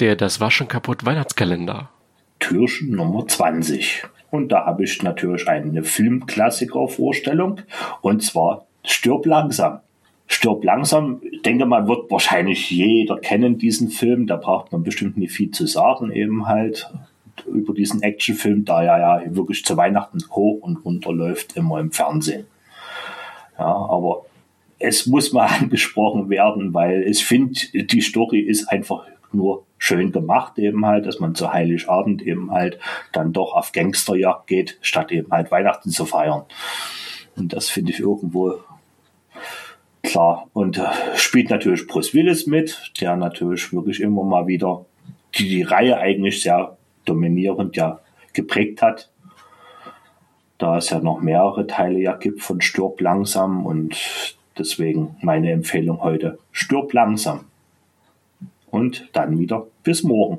Der Das Waschen kaputt Weihnachtskalender. Türchen Nummer 20. Und da habe ich natürlich eine Filmklassiker-Vorstellung. Und zwar Stirb langsam. Stirb langsam, ich denke mal, wird wahrscheinlich jeder kennen diesen Film. Da braucht man bestimmt nicht viel zu sagen, eben halt über diesen Actionfilm, da er ja wirklich zu Weihnachten hoch und runter läuft, immer im Fernsehen. Ja, aber es muss mal angesprochen werden, weil ich finde, die Story ist einfach nur schön gemacht eben halt, dass man zu Heiligabend eben halt dann doch auf Gangsterjagd geht, statt eben halt Weihnachten zu feiern. Und das finde ich irgendwo klar. Und äh, spielt natürlich Bruce Willis mit, der natürlich wirklich immer mal wieder die, die Reihe eigentlich sehr dominierend ja geprägt hat. Da es ja noch mehrere Teile ja gibt von Stirb langsam und deswegen meine Empfehlung heute, stirb langsam. Und dann wieder bis morgen.